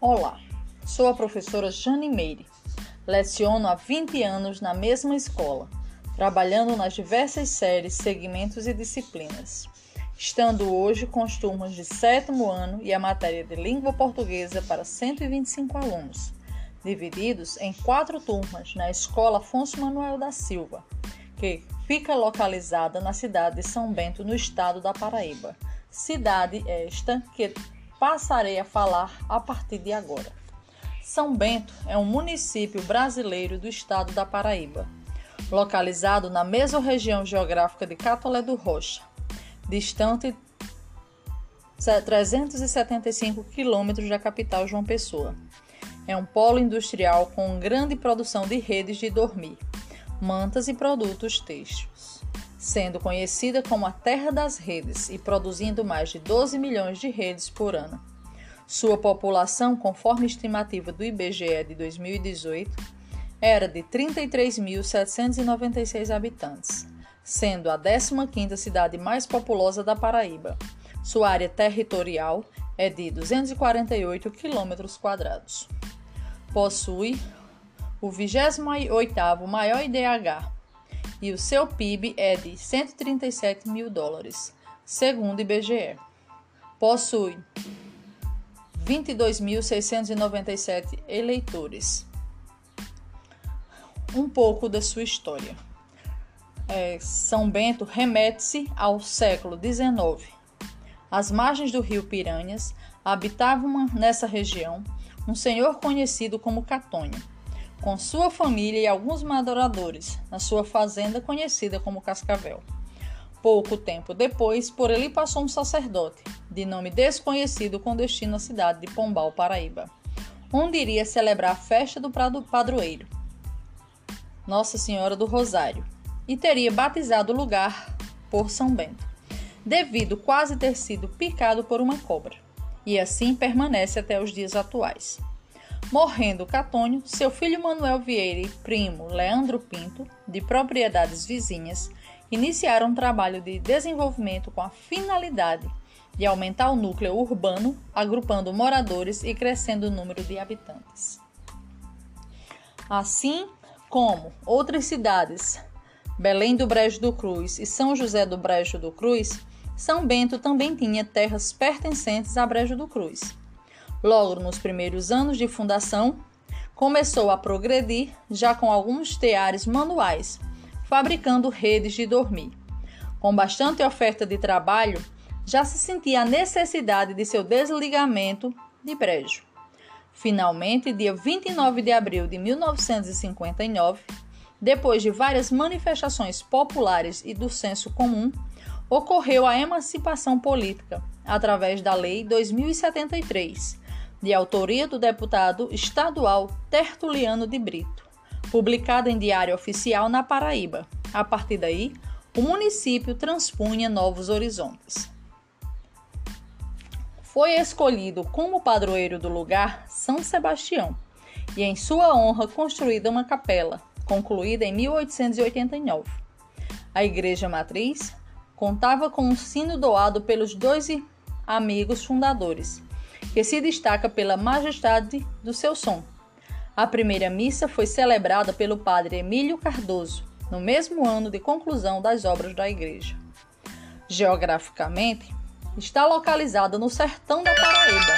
Olá, sou a professora Jane Meire. Leciono há 20 anos na mesma escola, trabalhando nas diversas séries, segmentos e disciplinas, estando hoje com as turmas de sétimo ano e a matéria de língua portuguesa para 125 alunos, divididos em quatro turmas na Escola Afonso Manuel da Silva, que fica localizada na cidade de São Bento, no estado da Paraíba. Cidade esta que passarei a falar a partir de agora. São Bento é um município brasileiro do estado da Paraíba, localizado na mesma região geográfica de Catolé do Rocha, distante 375 quilômetros da capital João Pessoa. É um polo industrial com grande produção de redes de dormir, mantas e produtos têxteis sendo conhecida como a Terra das Redes e produzindo mais de 12 milhões de redes por ano. Sua população, conforme estimativa do IBGE de 2018, era de 33.796 habitantes, sendo a 15ª cidade mais populosa da Paraíba. Sua área territorial é de 248 quilômetros quadrados. Possui o 28º maior IDH, e o seu PIB é de 137 mil dólares, segundo o IBGE. Possui 22.697 eleitores. Um pouco da sua história. É, São Bento remete-se ao século XIX. Às margens do rio Piranhas, habitava uma, nessa região um senhor conhecido como Catônio com sua família e alguns madoradores, na sua fazenda conhecida como Cascavel. Pouco tempo depois, por ali passou um sacerdote, de nome desconhecido com destino à cidade de Pombal, Paraíba, onde iria celebrar a festa do padroeiro, Nossa Senhora do Rosário, e teria batizado o lugar por São Bento, devido quase ter sido picado por uma cobra, e assim permanece até os dias atuais. Morrendo Catônio, seu filho Manuel Vieira e primo Leandro Pinto, de propriedades vizinhas, iniciaram um trabalho de desenvolvimento com a finalidade de aumentar o núcleo urbano, agrupando moradores e crescendo o número de habitantes. Assim como outras cidades, Belém do Brejo do Cruz e São José do Brejo do Cruz, São Bento também tinha terras pertencentes a Brejo do Cruz. Logo nos primeiros anos de fundação, começou a progredir já com alguns teares manuais, fabricando redes de dormir. Com bastante oferta de trabalho, já se sentia a necessidade de seu desligamento de brejo. Finalmente, dia 29 de abril de 1959, depois de várias manifestações populares e do senso comum, ocorreu a emancipação política através da Lei 2073, de autoria do deputado estadual Tertuliano de Brito, publicada em Diário Oficial na Paraíba. A partir daí, o município transpunha novos horizontes. Foi escolhido como padroeiro do lugar São Sebastião e, em sua honra, construída uma capela, concluída em 1889. A igreja matriz contava com um sino doado pelos dois amigos fundadores, que se destaca pela majestade do seu som. A primeira missa foi celebrada pelo padre Emílio Cardoso, no mesmo ano de conclusão das obras da igreja. Geograficamente, está localizada no sertão da Paraíba,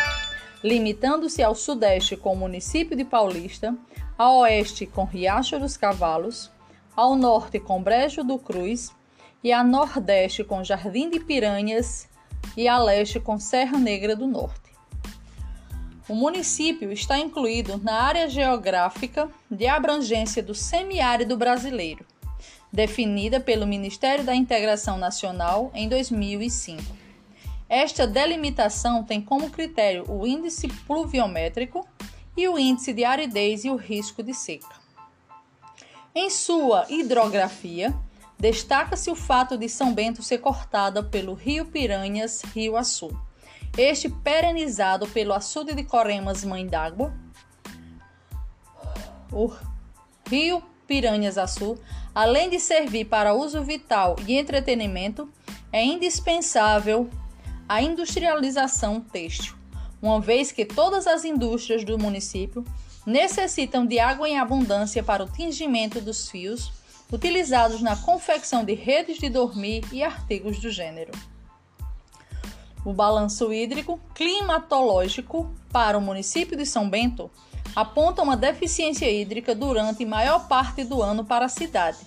limitando-se ao sudeste com o município de Paulista, a oeste com Riacho dos Cavalos, ao norte com Brejo do Cruz e a nordeste com Jardim de Piranhas e a leste com Serra Negra do Norte. O município está incluído na área geográfica de abrangência do semiárido brasileiro, definida pelo Ministério da Integração Nacional em 2005. Esta delimitação tem como critério o índice pluviométrico e o índice de aridez e o risco de seca. Em sua hidrografia, destaca-se o fato de São Bento ser cortada pelo Rio Piranhas, Rio Açu este perenizado pelo açude de Coremas Mãe d'Água, o rio Piranhas Açu, além de servir para uso vital e entretenimento, é indispensável a industrialização têxtil, uma vez que todas as indústrias do município necessitam de água em abundância para o tingimento dos fios utilizados na confecção de redes de dormir e artigos do gênero. O balanço hídrico climatológico para o município de São Bento aponta uma deficiência hídrica durante maior parte do ano para a cidade.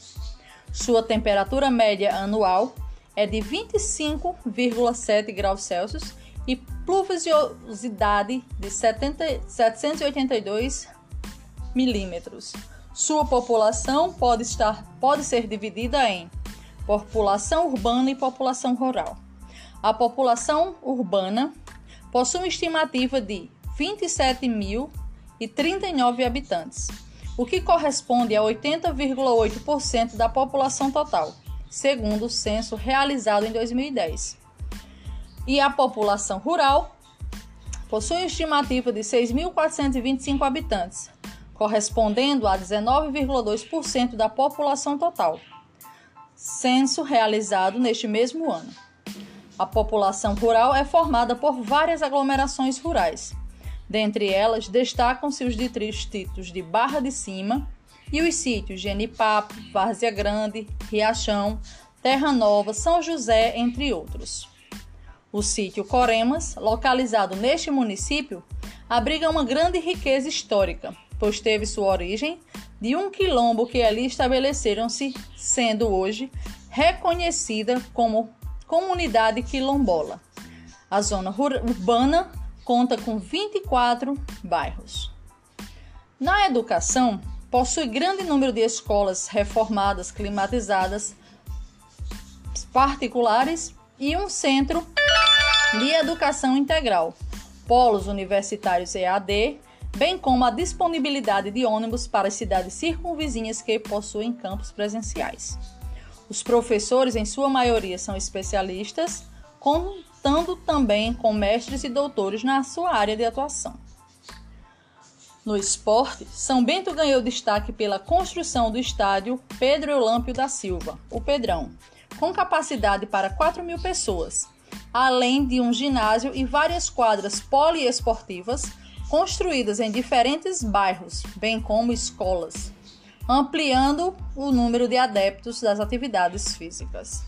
Sua temperatura média anual é de 25,7 graus Celsius e pluviosidade de 70, 782 milímetros. Sua população pode, estar, pode ser dividida em população urbana e população rural. A população urbana possui uma estimativa de 27.039 habitantes, o que corresponde a 80,8% da população total, segundo o censo realizado em 2010 e a população rural possui uma estimativa de 6.425 habitantes, correspondendo a 19,2% da população total. Censo realizado neste mesmo ano. A população rural é formada por várias aglomerações rurais. Dentre elas, destacam-se os distritos de Barra de Cima e os sítios Genipapo, Várzea Grande, Riachão, Terra Nova, São José, entre outros. O sítio Coremas, localizado neste município, abriga uma grande riqueza histórica, pois teve sua origem de um quilombo que ali estabeleceram-se, sendo hoje reconhecida como comunidade quilombola. A zona urbana conta com 24 bairros. Na educação, possui grande número de escolas reformadas, climatizadas, particulares e um centro de educação integral, polos universitários EAD, bem como a disponibilidade de ônibus para as cidades circunvizinhas que possuem campos presenciais. Os professores, em sua maioria, são especialistas, contando também com mestres e doutores na sua área de atuação. No esporte, São Bento ganhou destaque pela construção do estádio Pedro Eulâmpio da Silva, o Pedrão, com capacidade para 4 mil pessoas, além de um ginásio e várias quadras poliesportivas construídas em diferentes bairros, bem como escolas, ampliando o número de adeptos das atividades físicas.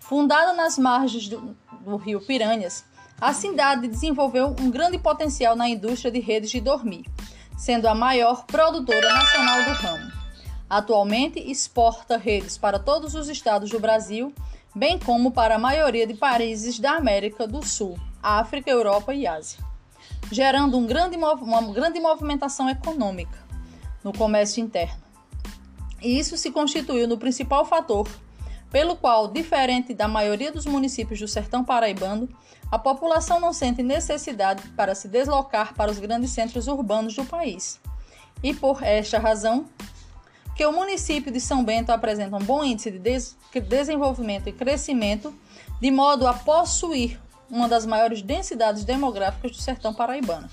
Fundada nas margens do, do rio Piranhas, a cidade desenvolveu um grande potencial na indústria de redes de dormir, sendo a maior produtora nacional do ramo. Atualmente exporta redes para todos os estados do Brasil bem como para a maioria de países da América do Sul, África, Europa e Ásia, gerando um grande, uma grande movimentação econômica no comércio interno. E isso se constituiu no principal fator pelo qual, diferente da maioria dos municípios do sertão paraibano, a população não sente necessidade para se deslocar para os grandes centros urbanos do país. E por esta razão, que o município de São Bento apresenta um bom índice de des desenvolvimento e crescimento, de modo a possuir uma das maiores densidades demográficas do sertão paraibano.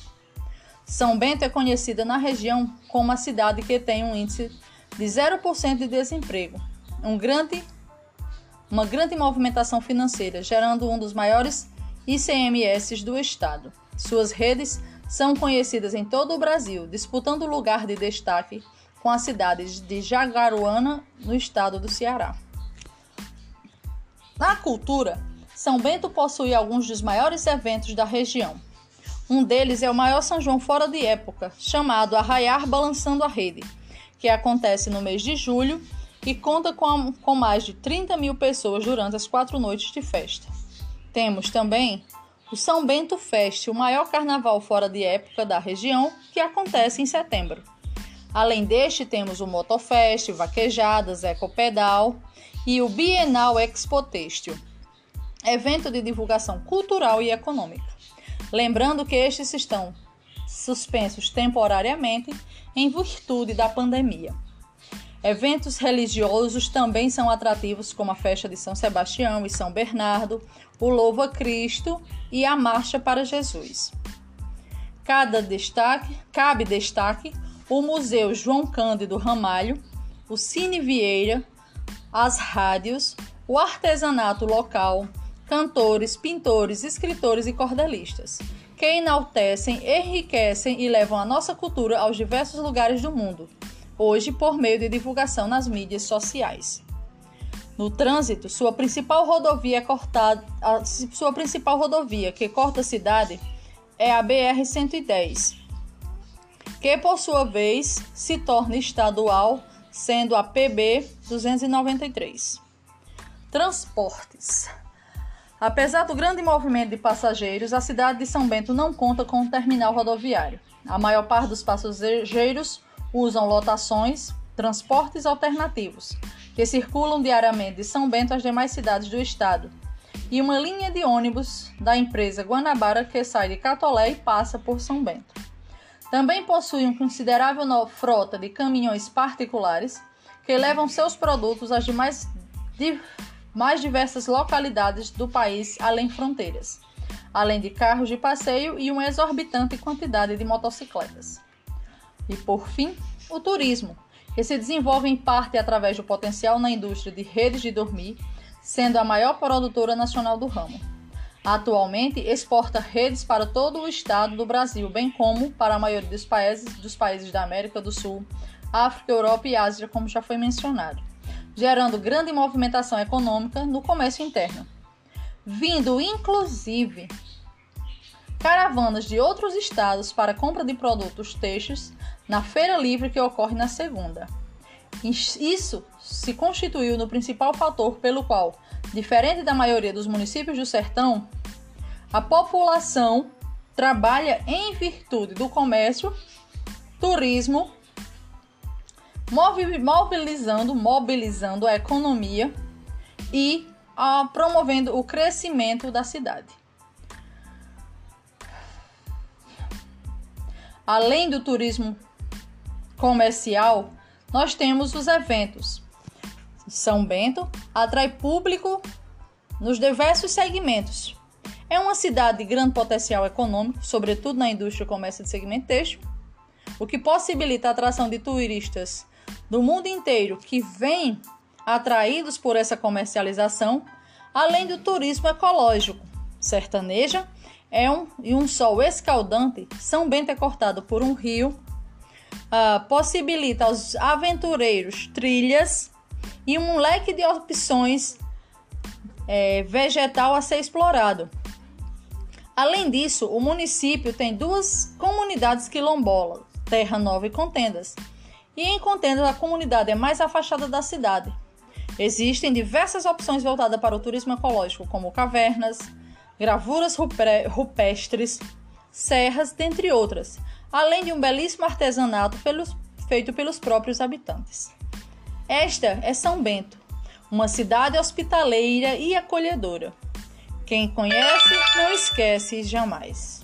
São Bento é conhecida na região como a cidade que tem um índice de 0% de desemprego, um grande, uma grande movimentação financeira, gerando um dos maiores ICMS do estado. Suas redes são conhecidas em todo o Brasil, disputando lugar de destaque com a cidade de Jaguaruana, no estado do Ceará. Na cultura, São Bento possui alguns dos maiores eventos da região. Um deles é o maior São João fora de época, chamado Arraiar Balançando a Rede, que acontece no mês de julho e conta com, com mais de 30 mil pessoas durante as quatro noites de festa. Temos também o São Bento Fest, o maior carnaval fora de época da região, que acontece em setembro. Além deste, temos o Motofest, Vaquejadas, Ecopedal e o Bienal Expo Têxtil, evento de divulgação cultural e econômica. Lembrando que estes estão suspensos temporariamente em virtude da pandemia. Eventos religiosos também são atrativos, como a festa de São Sebastião e São Bernardo, o Louva Cristo e a Marcha para Jesus. Cada destaque, cabe destaque o Museu João Cândido Ramalho, o Cine Vieira, as rádios, o artesanato local, cantores, pintores, escritores e cordelistas, que enaltecem, enriquecem e levam a nossa cultura aos diversos lugares do mundo, hoje por meio de divulgação nas mídias sociais. No trânsito, sua principal rodovia é cortada, a, sua principal rodovia que corta a cidade é a BR-110, que por sua vez se torna estadual, sendo a PB 293. Transportes. Apesar do grande movimento de passageiros, a cidade de São Bento não conta com um terminal rodoviário. A maior parte dos passageiros usam lotações, transportes alternativos, que circulam diariamente de São Bento às demais cidades do estado, e uma linha de ônibus da empresa Guanabara que sai de Catolé e passa por São Bento. Também possui uma considerável frota de caminhões particulares que levam seus produtos às demais mais diversas localidades do país além fronteiras, além de carros de passeio e uma exorbitante quantidade de motocicletas. E por fim, o turismo, que se desenvolve em parte através do potencial na indústria de redes de dormir, sendo a maior produtora nacional do ramo. Atualmente exporta redes para todo o estado do Brasil, bem como para a maioria dos países, dos países da América do Sul, África, Europa e Ásia, como já foi mencionado, gerando grande movimentação econômica no comércio interno, vindo inclusive caravanas de outros estados para compra de produtos textos na Feira Livre que ocorre na segunda. Isso se constituiu no principal fator pelo qual, diferente da maioria dos municípios do sertão, a população trabalha em virtude do comércio, turismo, mobilizando, mobilizando a economia e a, promovendo o crescimento da cidade. Além do turismo comercial, nós temos os eventos. São Bento atrai público nos diversos segmentos. É uma cidade de grande potencial econômico, sobretudo na indústria e comércio de segmento têxtil, o que possibilita a atração de turistas do mundo inteiro que vêm atraídos por essa comercialização, além do turismo ecológico. Sertaneja é um, e um sol escaldante, São Bento é cortado por um rio uh, possibilita aos aventureiros trilhas e um leque de opções é, vegetal a ser explorado. Além disso, o município tem duas comunidades quilombolas, Terra Nova e Contendas. E em Contendas, a comunidade é mais afastada da cidade. Existem diversas opções voltadas para o turismo ecológico, como cavernas, gravuras rupestres, serras, dentre outras, além de um belíssimo artesanato pelos, feito pelos próprios habitantes. Esta é São Bento, uma cidade hospitaleira e acolhedora. Quem conhece não esquece jamais.